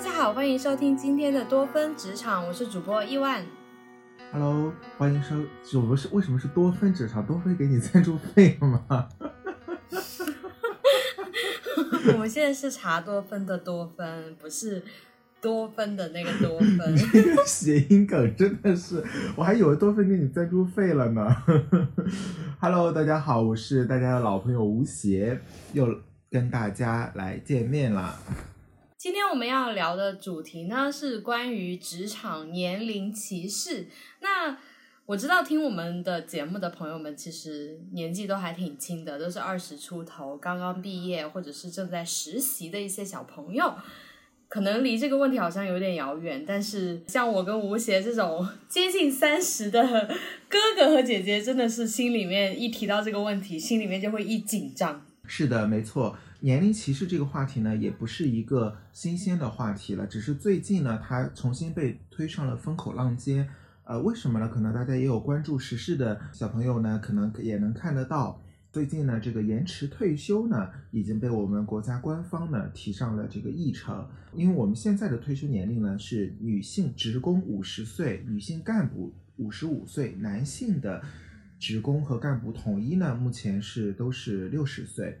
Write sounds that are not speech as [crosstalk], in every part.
大家好，欢迎收听今天的多芬职场，我是主播伊万。Hello，欢迎收。我们是为什么是多芬职场？多芬给你赞助费了吗？[laughs] 我们现在是茶多芬的多芬，不是多芬的那个多芬。谐音梗真的是，我还以为多芬给你赞助费了呢。[laughs] Hello，大家好，我是大家的老朋友吴邪，又跟大家来见面啦。今天我们要聊的主题呢是关于职场年龄歧视。那我知道听我们的节目的朋友们，其实年纪都还挺轻的，都是二十出头，刚刚毕业或者是正在实习的一些小朋友。可能离这个问题好像有点遥远，但是像我跟吴邪这种接近三十的哥哥和姐姐，真的是心里面一提到这个问题，心里面就会一紧张。是的，没错，年龄歧视这个话题呢，也不是一个新鲜的话题了，只是最近呢，它重新被推上了风口浪尖。呃，为什么呢？可能大家也有关注时事的小朋友呢，可能也能看得到。最近呢，这个延迟退休呢，已经被我们国家官方呢提上了这个议程。因为我们现在的退休年龄呢是女性职工五十岁，女性干部五十五岁，男性的职工和干部统一呢，目前是都是六十岁。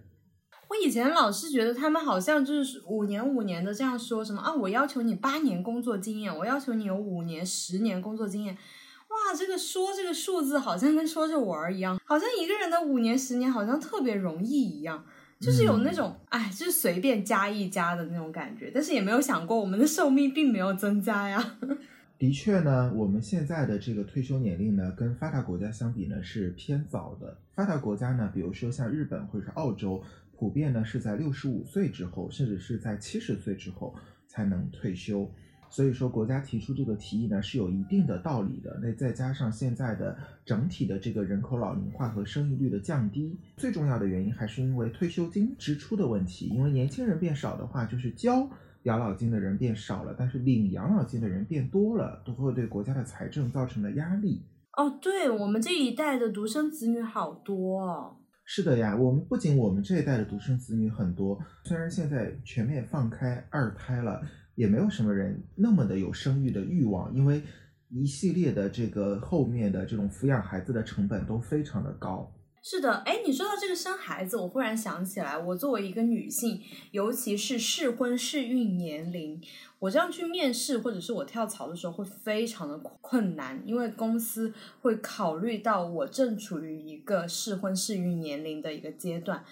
我以前老是觉得他们好像就是五年五年的这样说什么啊，我要求你八年工作经验，我要求你有五年十年工作经验。哇，这个说这个数字好像跟说着玩儿一样，好像一个人的五年十年好像特别容易一样，就是有那种哎，就是随便加一加的那种感觉。但是也没有想过我们的寿命并没有增加呀。[laughs] 的确呢，我们现在的这个退休年龄呢，跟发达国家相比呢是偏早的。发达国家呢，比如说像日本或者是澳洲，普遍呢是在六十五岁之后，甚至是在七十岁之后才能退休。所以说，国家提出这个提议呢是有一定的道理的。那再加上现在的整体的这个人口老龄化和生育率的降低，最重要的原因还是因为退休金支出的问题。因为年轻人变少的话，就是交养老金的人变少了，但是领养老金的人变多了，都会对国家的财政造成了压力。哦，对我们这一代的独生子女好多哦。是的呀，我们不仅我们这一代的独生子女很多，虽然现在全面放开二胎了。也没有什么人那么的有生育的欲望，因为一系列的这个后面的这种抚养孩子的成本都非常的高。是的，哎，你说到这个生孩子，我忽然想起来，我作为一个女性，尤其是适婚适孕年龄，我这样去面试或者是我跳槽的时候会非常的困难，因为公司会考虑到我正处于一个适婚适孕年龄的一个阶段。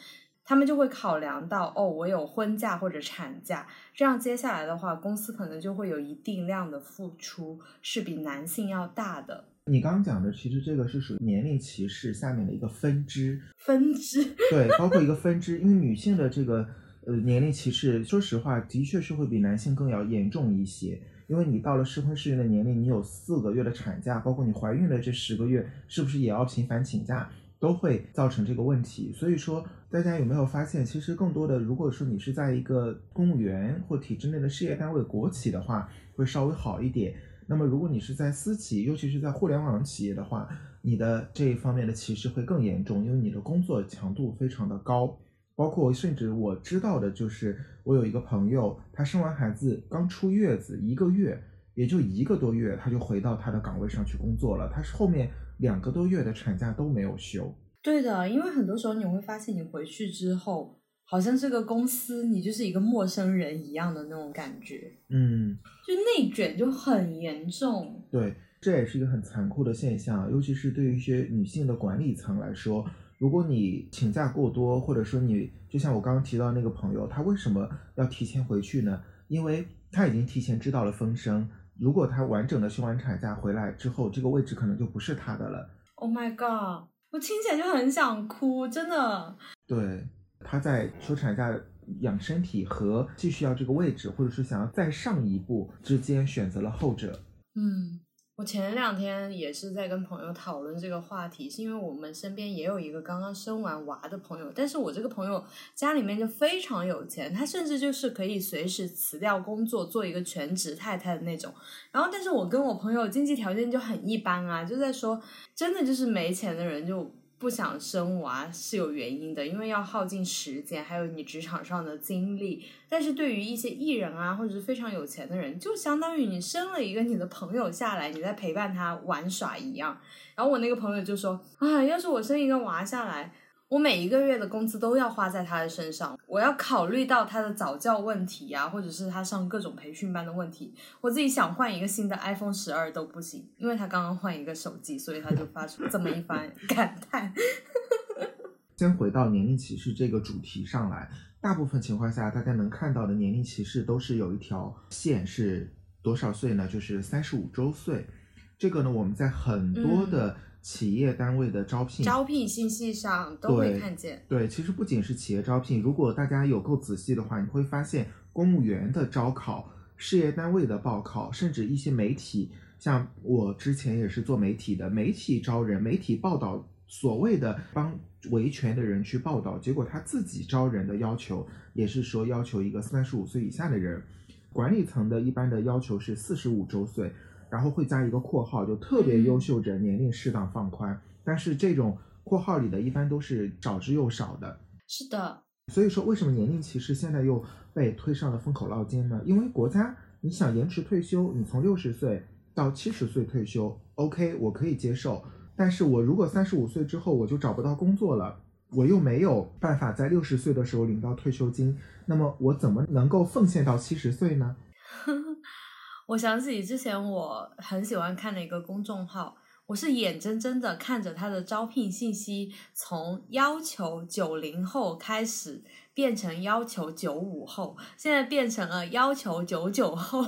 他们就会考量到哦，我有婚假或者产假，这样接下来的话，公司可能就会有一定量的付出是比男性要大的。你刚刚讲的，其实这个是属于年龄歧视下面的一个分支。分支对，[laughs] 包括一个分支，因为女性的这个呃年龄歧视，说实话，的确是会比男性更要严重一些。因为你到了适婚适孕的年龄，你有四个月的产假，包括你怀孕的这十个月，是不是也要频繁请假？都会造成这个问题，所以说大家有没有发现，其实更多的，如果说你是在一个公务员或体制内的事业单位、国企的话，会稍微好一点。那么如果你是在私企，尤其是在互联网企业的话，你的这一方面的歧视会更严重，因为你的工作强度非常的高。包括甚至我知道的就是，我有一个朋友，他生完孩子刚出月子一个月，也就一个多月，他就回到他的岗位上去工作了。他是后面。两个多月的产假都没有休。对的，因为很多时候你会发现，你回去之后，好像这个公司你就是一个陌生人一样的那种感觉。嗯，就内卷就很严重。对，这也是一个很残酷的现象，尤其是对于一些女性的管理层来说，如果你请假过多，或者说你就像我刚刚提到那个朋友，他为什么要提前回去呢？因为他已经提前知道了风声。如果他完整的休完产假回来之后，这个位置可能就不是他的了。Oh my god！我听起来就很想哭，真的。对，他在休产假养身体和继续要这个位置，或者是想要再上一步之间选择了后者。嗯。我前两天也是在跟朋友讨论这个话题，是因为我们身边也有一个刚刚生完娃的朋友，但是我这个朋友家里面就非常有钱，他甚至就是可以随时辞掉工作做一个全职太太的那种。然后，但是我跟我朋友经济条件就很一般啊，就在说，真的就是没钱的人就不想生娃是有原因的，因为要耗尽时间，还有你职场上的精力。但是对于一些艺人啊，或者是非常有钱的人，就相当于你生了一个你的朋友下来，你在陪伴他玩耍一样。然后我那个朋友就说：“啊，要是我生一个娃下来。”我每一个月的工资都要花在他的身上，我要考虑到他的早教问题呀，或者是他上各种培训班的问题。我自己想换一个新的 iPhone 十二都不行，因为他刚刚换一个手机，所以他就发出这么一番感叹。[laughs] 先回到年龄歧视这个主题上来，大部分情况下，大家能看到的年龄歧视都是有一条线是多少岁呢？就是三十五周岁。这个呢，我们在很多的。企业单位的招聘，招聘信息上都会看见。对，其实不仅是企业招聘，如果大家有够仔细的话，你会发现公务员的招考、事业单位的报考，甚至一些媒体，像我之前也是做媒体的，媒体招人、媒体报道，所谓的帮维权的人去报道，结果他自己招人的要求也是说要求一个三十五岁以下的人，管理层的一般的要求是四十五周岁。然后会加一个括号，就特别优秀者年龄适当放宽，但是这种括号里的一般都是少之又少的。是的，所以说为什么年龄歧视现在又被推上了风口浪尖呢？因为国家你想延迟退休，你从六十岁到七十岁退休，OK，我可以接受。但是我如果三十五岁之后我就找不到工作了，我又没有办法在六十岁的时候领到退休金，那么我怎么能够奉献到七十岁呢？[laughs] 我想起之前我很喜欢看的一个公众号，我是眼睁睁的看着他的招聘信息从要求九零后开始变成要求九五后，现在变成了要求九九后，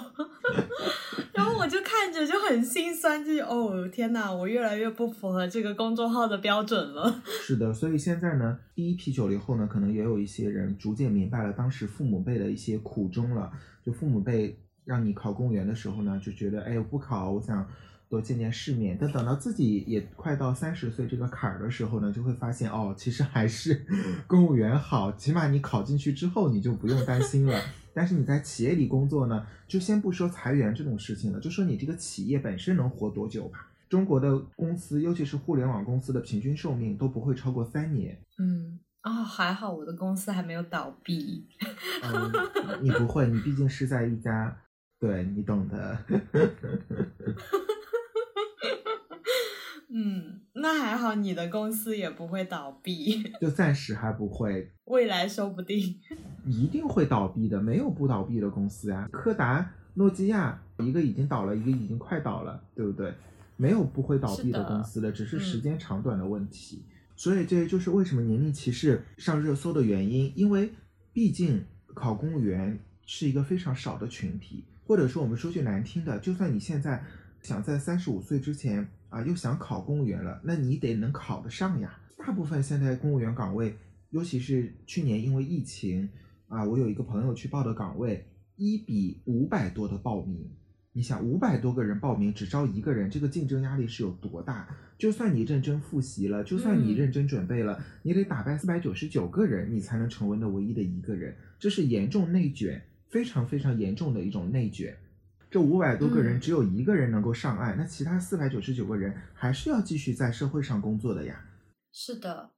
[laughs] 然后我就看着就很心酸，就哦天呐，我越来越不符合这个公众号的标准了。[laughs] 是的，所以现在呢，第一批九零后呢，可能也有一些人逐渐明白了当时父母辈的一些苦衷了，就父母辈。让你考公务员的时候呢，就觉得哎，我不考，我想多见见世面。但等到自己也快到三十岁这个坎儿的时候呢，就会发现哦，其实还是 [laughs] 公务员好，起码你考进去之后你就不用担心了。但是你在企业里工作呢，就先不说裁员这种事情了，就说你这个企业本身能活多久吧。中国的公司，尤其是互联网公司的平均寿命都不会超过三年。嗯，啊，还好我的公司还没有倒闭。嗯你不会，你毕竟是在一家。对你懂的，[laughs] 嗯，那还好，你的公司也不会倒闭，[laughs] 就暂时还不会，未来说不定 [laughs] 一定会倒闭的，没有不倒闭的公司呀。柯达、诺基亚，一个已经倒了，一个已经快倒了，对不对？没有不会倒闭的公司的，只是时间长短的问题。所以这就是为什么年龄歧视上热搜的原因，因为毕竟考公务员是一个非常少的群体。或者说，我们说句难听的，就算你现在想在三十五岁之前啊，又想考公务员了，那你得能考得上呀。大部分现在公务员岗位，尤其是去年因为疫情啊，我有一个朋友去报的岗位，一比五百多的报名。你想，五百多个人报名，只招一个人，这个竞争压力是有多大？就算你认真复习了，就算你认真准备了，你得打败四百九十九个人，你才能成为那唯一的一个人，这是严重内卷。非常非常严重的一种内卷，这五百多个人只有一个人能够上岸，那其他四百九十九个人还是要继续在社会上工作的呀。是的，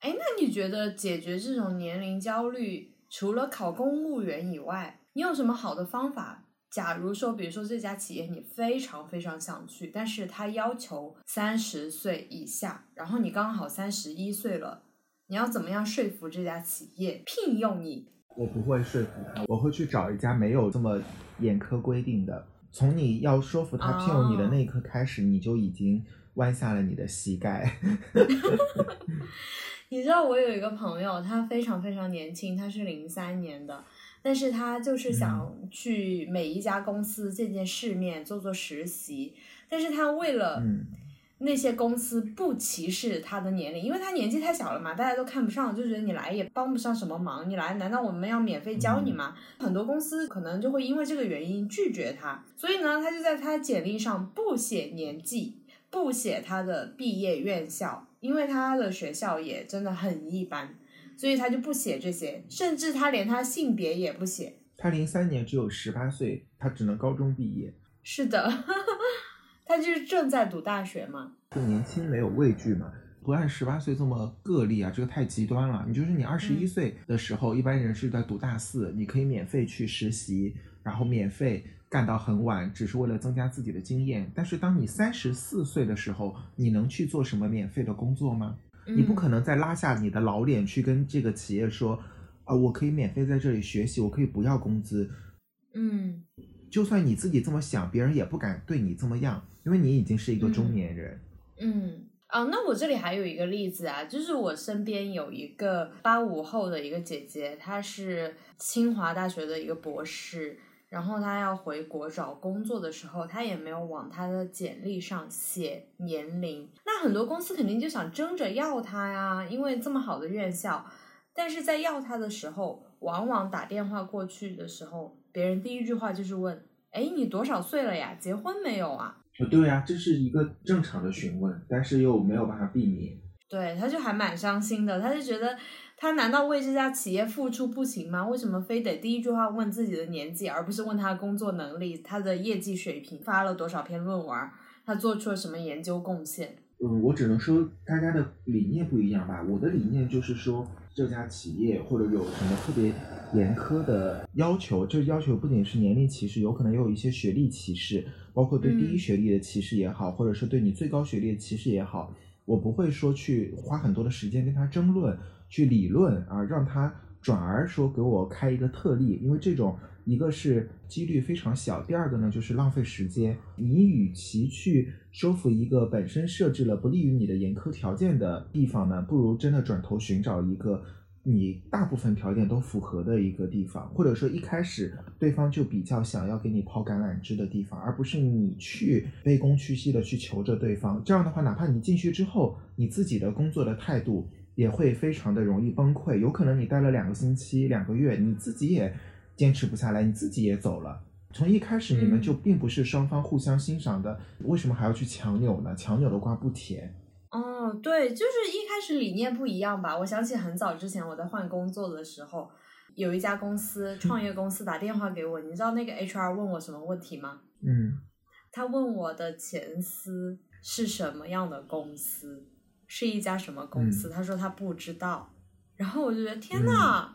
哎，那你觉得解决这种年龄焦虑，除了考公务员以外，你有什么好的方法？假如说，比如说这家企业你非常非常想去，但是他要求三十岁以下，然后你刚好三十一岁了，你要怎么样说服这家企业聘用你？我不会说服他，我会去找一家没有这么严苛规定的。从你要说服他聘用你的那一刻开始，你就已经弯下了你的膝盖。[laughs] 你知道我有一个朋友，他非常非常年轻，他是零三年的，但是他就是想去每一家公司见见世面，做做实习，但是他为了。那些公司不歧视他的年龄，因为他年纪太小了嘛，大家都看不上，就觉得你来也帮不上什么忙，你来难道我们要免费教你吗？很多公司可能就会因为这个原因拒绝他，所以呢，他就在他简历上不写年纪，不写他的毕业院校，因为他的学校也真的很一般，所以他就不写这些，甚至他连他性别也不写。他零三年只有十八岁，他只能高中毕业。是的。[laughs] 他就是正在读大学嘛，就年轻没有畏惧嘛。不按十八岁这么个例啊，这个太极端了。你就是你二十一岁的时候，一般人是在读大四，你可以免费去实习，然后免费干到很晚，只是为了增加自己的经验。但是当你三十四岁的时候，你能去做什么免费的工作吗？你不可能再拉下你的老脸去跟这个企业说，啊，我可以免费在这里学习，我可以不要工资。嗯，就算你自己这么想，别人也不敢对你这么样，因为你已经是一个中年人。嗯。啊，那我这里还有一个例子啊，就是我身边有一个八五后的一个姐姐，她是清华大学的一个博士，然后她要回国找工作的时候，她也没有往她的简历上写年龄，那很多公司肯定就想争着要她呀，因为这么好的院校，但是在要她的时候，往往打电话过去的时候，别人第一句话就是问，哎，你多少岁了呀？结婚没有啊？对呀，这是一个正常的询问，但是又没有办法避免。对，他就还蛮伤心的，他就觉得他难道为这家企业付出不行吗？为什么非得第一句话问自己的年纪，而不是问他的工作能力、他的业绩水平、发了多少篇论文、他做出了什么研究贡献？嗯，我只能说大家的理念不一样吧。我的理念就是说，这家企业或者有什么特别严苛的要求，这要求不仅是年龄歧视，有可能也有一些学历歧视。包括对第一学历的歧视也好，或者是对你最高学历的歧视也好，我不会说去花很多的时间跟他争论、去理论啊，让他转而说给我开一个特例，因为这种一个是几率非常小，第二个呢就是浪费时间。你与其去说服一个本身设置了不利于你的严苛条件的地方呢，不如真的转头寻找一个。你大部分条件都符合的一个地方，或者说一开始对方就比较想要给你抛橄榄枝的地方，而不是你去卑躬屈膝的去求着对方。这样的话，哪怕你进去之后，你自己的工作的态度也会非常的容易崩溃。有可能你待了两个星期、两个月，你自己也坚持不下来，你自己也走了。从一开始你们就并不是双方互相欣赏的，为什么还要去强扭呢？强扭的瓜不甜。哦，对，就是一开始理念不一样吧。我想起很早之前我在换工作的时候，有一家公司创业公司打电话给我，你知道那个 HR 问我什么问题吗？嗯，他问我的前司是什么样的公司，是一家什么公司？他说他不知道。然后我就觉得天呐，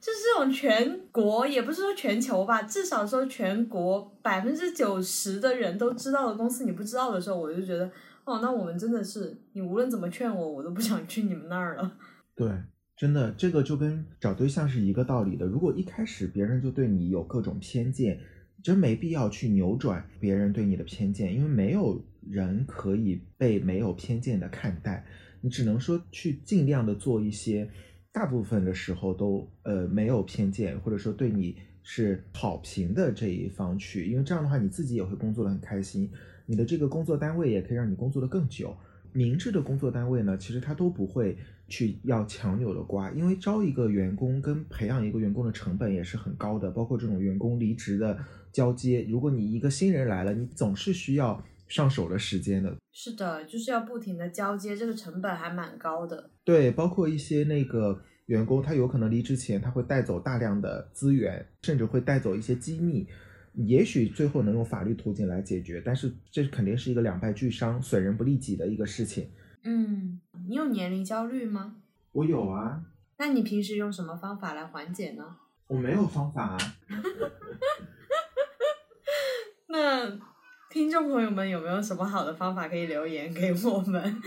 就是这种全国也不是说全球吧，至少说全国百分之九十的人都知道的公司，你不知道的时候，我就觉得。哦，那我们真的是，你无论怎么劝我，我都不想去你们那儿了。[laughs] 对，真的，这个就跟找对象是一个道理的。如果一开始别人就对你有各种偏见，真没必要去扭转别人对你的偏见，因为没有人可以被没有偏见的看待。你只能说去尽量的做一些，大部分的时候都呃没有偏见，或者说对你是好评的这一方去，因为这样的话你自己也会工作的很开心。你的这个工作单位也可以让你工作的更久。明智的工作单位呢，其实他都不会去要强扭的瓜，因为招一个员工跟培养一个员工的成本也是很高的，包括这种员工离职的交接。如果你一个新人来了，你总是需要上手的时间的。是的，就是要不停的交接，这个成本还蛮高的。对，包括一些那个员工，他有可能离职前他会带走大量的资源，甚至会带走一些机密。也许最后能用法律途径来解决，但是这肯定是一个两败俱伤、损人不利己的一个事情。嗯，你有年龄焦虑吗？我有啊。那你平时用什么方法来缓解呢？我没有方法啊。[laughs] 那听众朋友们有没有什么好的方法可以留言给我们？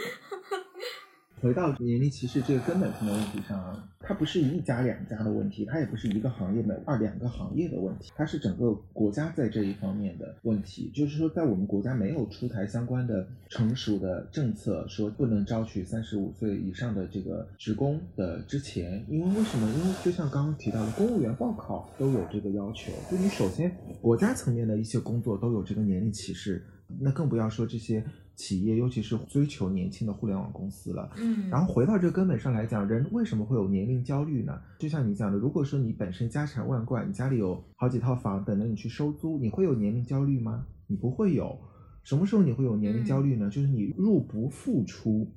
[laughs] 回到年龄歧视这个根本性的问题上，它不是一家两家的问题，它也不是一个行业的二两个行业的问题，它是整个国家在这一方面的问题。就是说，在我们国家没有出台相关的成熟的政策，说不能招取三十五岁以上的这个职工的之前，因为为什么？因为就像刚刚提到的，公务员报考都有这个要求，就你首先国家层面的一些工作都有这个年龄歧视，那更不要说这些。企业尤其是追求年轻的互联网公司了，嗯，然后回到这根本上来讲，人为什么会有年龄焦虑呢？就像你讲的，如果说你本身家产万贯，你家里有好几套房等着你去收租，你会有年龄焦虑吗？你不会有。什么时候你会有年龄焦虑呢？就是你入不敷出，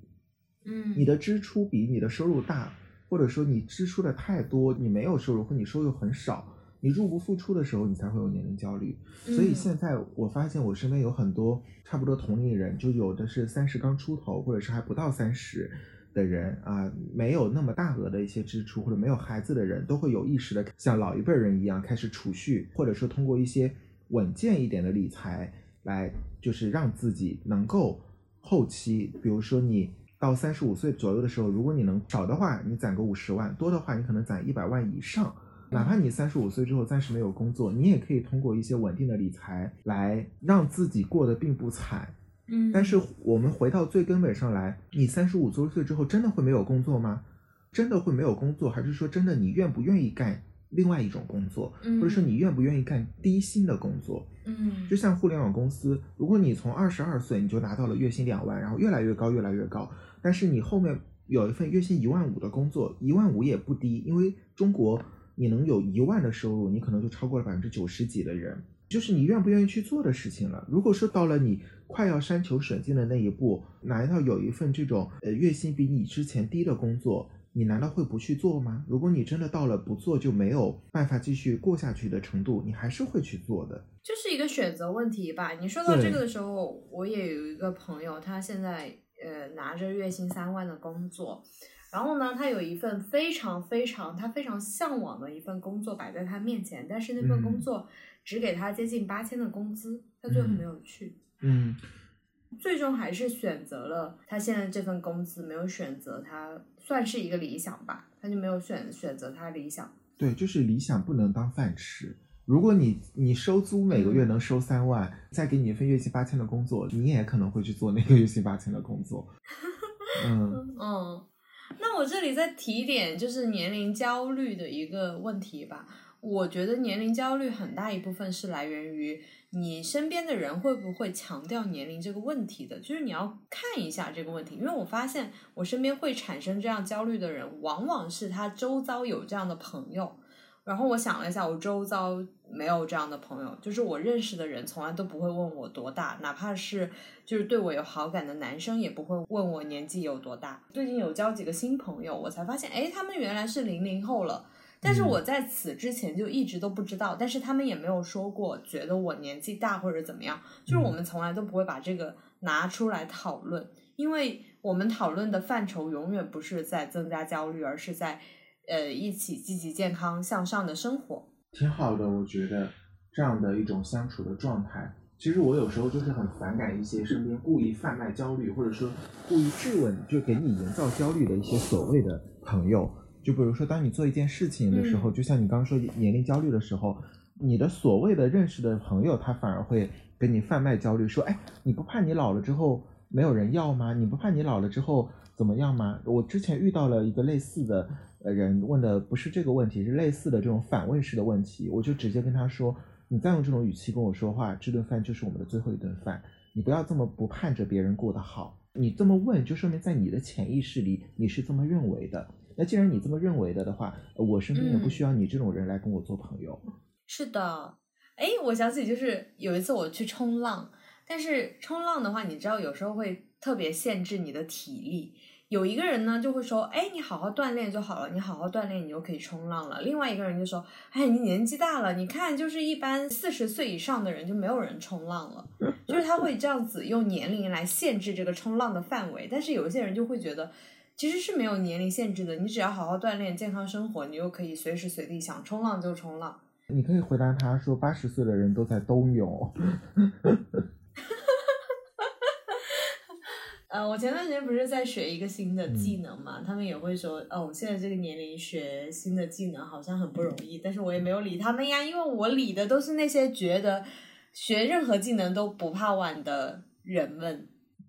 嗯，你的支出比你的收入大，或者说你支出的太多，你没有收入或你收入很少，你入不敷出的时候，你才会有年龄焦虑。所以现在我发现我身边有很多差不多同龄人，就有的是三十刚出头，或者是还不到三十的人啊，没有那么大额的一些支出，或者没有孩子的人，都会有意识的像老一辈人一样开始储蓄，或者说通过一些稳健一点的理财来，就是让自己能够后期，比如说你。到三十五岁左右的时候，如果你能少的话，你攒个五十万；多的话，你可能攒一百万以上。哪怕你三十五岁之后暂时没有工作，你也可以通过一些稳定的理财来让自己过得并不惨。嗯，但是我们回到最根本上来，你三十五周岁之后真的会没有工作吗？真的会没有工作，还是说真的你愿不愿意干？另外一种工作，或者说你愿不愿意干低薪的工作？嗯，就像互联网公司，如果你从二十二岁你就拿到了月薪两万，然后越来越高，越来越高，但是你后面有一份月薪一万五的工作，一万五也不低，因为中国你能有一万的收入，你可能就超过了百分之九十几的人，就是你愿不愿意去做的事情了。如果说到了你快要山穷水尽的那一步，难道有一份这种呃月薪比你之前低的工作？你难道会不去做吗？如果你真的到了不做就没有办法继续过下去的程度，你还是会去做的。就是一个选择问题吧。你说到这个的时候，我也有一个朋友，他现在呃拿着月薪三万的工作，然后呢，他有一份非常非常他非常向往的一份工作摆在他面前，但是那份工作只给他接近八千的工资，他最后没有去。嗯。最终还是选择了他现在这份工资，没有选择他算是一个理想吧，他就没有选选择他理想。对，就是理想不能当饭吃。如果你你收租每个月能收三万，再给你一份月薪八千的工作，你也可能会去做那个月薪八千的工作。嗯 [laughs] 嗯，那我这里再提一点，就是年龄焦虑的一个问题吧。我觉得年龄焦虑很大一部分是来源于。你身边的人会不会强调年龄这个问题的？就是你要看一下这个问题，因为我发现我身边会产生这样焦虑的人，往往是他周遭有这样的朋友。然后我想了一下，我周遭没有这样的朋友，就是我认识的人从来都不会问我多大，哪怕是就是对我有好感的男生也不会问我年纪有多大。最近有交几个新朋友，我才发现，哎，他们原来是零零后了。但是我在此之前就一直都不知道，但是他们也没有说过觉得我年纪大或者怎么样，就是我们从来都不会把这个拿出来讨论，因为我们讨论的范畴永远不是在增加焦虑，而是在呃一起积极健康向上的生活。挺好的，我觉得这样的一种相处的状态。其实我有时候就是很反感一些身边故意贩卖焦虑，或者说故意质问，就给你营造焦虑的一些所谓的朋友。就比如说，当你做一件事情的时候，就像你刚刚说年龄焦虑的时候，你的所谓的认识的朋友，他反而会给你贩卖焦虑，说：“哎，你不怕你老了之后没有人要吗？你不怕你老了之后怎么样吗？”我之前遇到了一个类似的人，问的不是这个问题，是类似的这种反问式的问题，我就直接跟他说：“你再用这种语气跟我说话，这顿饭就是我们的最后一顿饭，你不要这么不盼着别人过得好，你这么问，就说明在你的潜意识里你是这么认为的。”那既然你这么认为的的话，我身边也不需要你这种人来跟我做朋友。是的，哎，我想起就是有一次我去冲浪，但是冲浪的话，你知道有时候会特别限制你的体力。有一个人呢就会说，哎，你好好锻炼就好了，你好好锻炼，你就可以冲浪了。另外一个人就说，哎，你年纪大了，你看就是一般四十岁以上的人就没有人冲浪了，就是他会这样子用年龄来限制这个冲浪的范围。但是有一些人就会觉得。其实是没有年龄限制的，你只要好好锻炼、健康生活，你又可以随时随地想冲浪就冲浪。你可以回答他说：“八十岁的人都在冬泳。[laughs] 呃，我前段时间不是在学一个新的技能嘛，他们也会说：“哦，现在这个年龄学新的技能好像很不容易。”但是我也没有理他们呀，因为我理的都是那些觉得学任何技能都不怕晚的人们。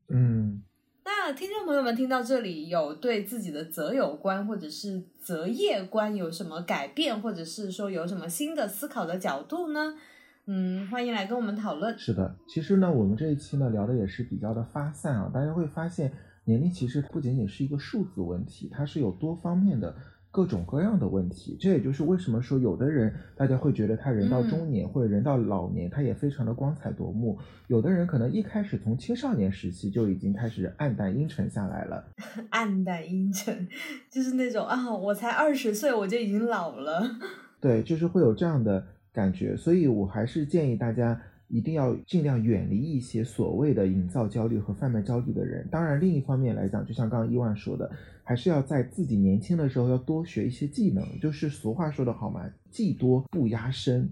嗯。那听众朋友们听到这里，有对自己的择友观或者是择业观有什么改变，或者是说有什么新的思考的角度呢？嗯，欢迎来跟我们讨论。是的，其实呢，我们这一期呢聊的也是比较的发散啊，大家会发现年龄其实不仅仅是一个数字问题，它是有多方面的。各种各样的问题，这也就是为什么说有的人大家会觉得他人到中年或者人到老年，他也非常的光彩夺目；有的人可能一开始从青少年时期就已经开始暗淡阴沉下来了。[laughs] 暗淡阴沉，就是那种啊，我才二十岁我就已经老了。[laughs] 对，就是会有这样的感觉，所以我还是建议大家一定要尽量远离一些所谓的营造焦虑和贩卖焦虑的人。当然，另一方面来讲，就像刚刚伊万说的，还是要在自己年轻的时候要多学一些技能。就是俗话说得好嘛，技多不压身。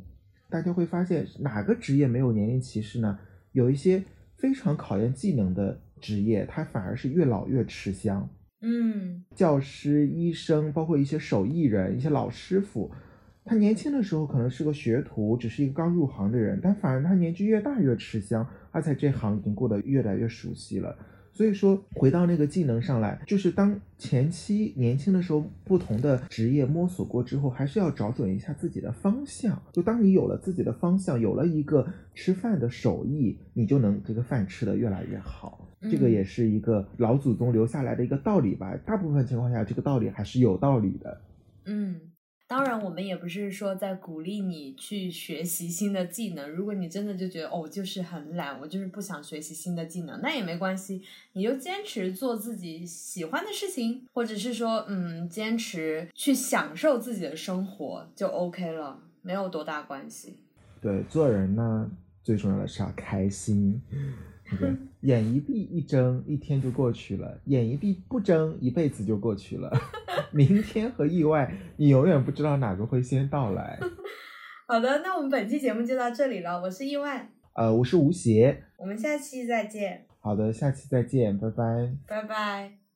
大家会发现，哪个职业没有年龄歧视呢？有一些非常考验技能的职业，它反而是越老越吃香。嗯，教师、医生，包括一些手艺人、一些老师傅，他年轻的时候可能是个学徒，只是一个刚入行的人，但反而他年纪越大越吃香，他在这行已经过得越来越熟悉了。所以说，回到那个技能上来，就是当前期年轻的时候，不同的职业摸索过之后，还是要找准一下自己的方向。就当你有了自己的方向，有了一个吃饭的手艺，你就能这个饭吃得越来越好。这个也是一个老祖宗留下来的一个道理吧。大部分情况下，这个道理还是有道理的。嗯。当然，我们也不是说在鼓励你去学习新的技能。如果你真的就觉得哦，就是很懒，我就是不想学习新的技能，那也没关系，你就坚持做自己喜欢的事情，或者是说，嗯，坚持去享受自己的生活就 OK 了，没有多大关系。对，做人呢，最重要的是要开心。眼一闭一睁，一天就过去了；眼一闭不睁，一辈子就过去了。[laughs] 明天和意外，你永远不知道哪个会先到来。[laughs] 好的，那我们本期节目就到这里了。我是意外，呃，我是吴邪，我们下期再见。好的，下期再见，拜拜，拜拜。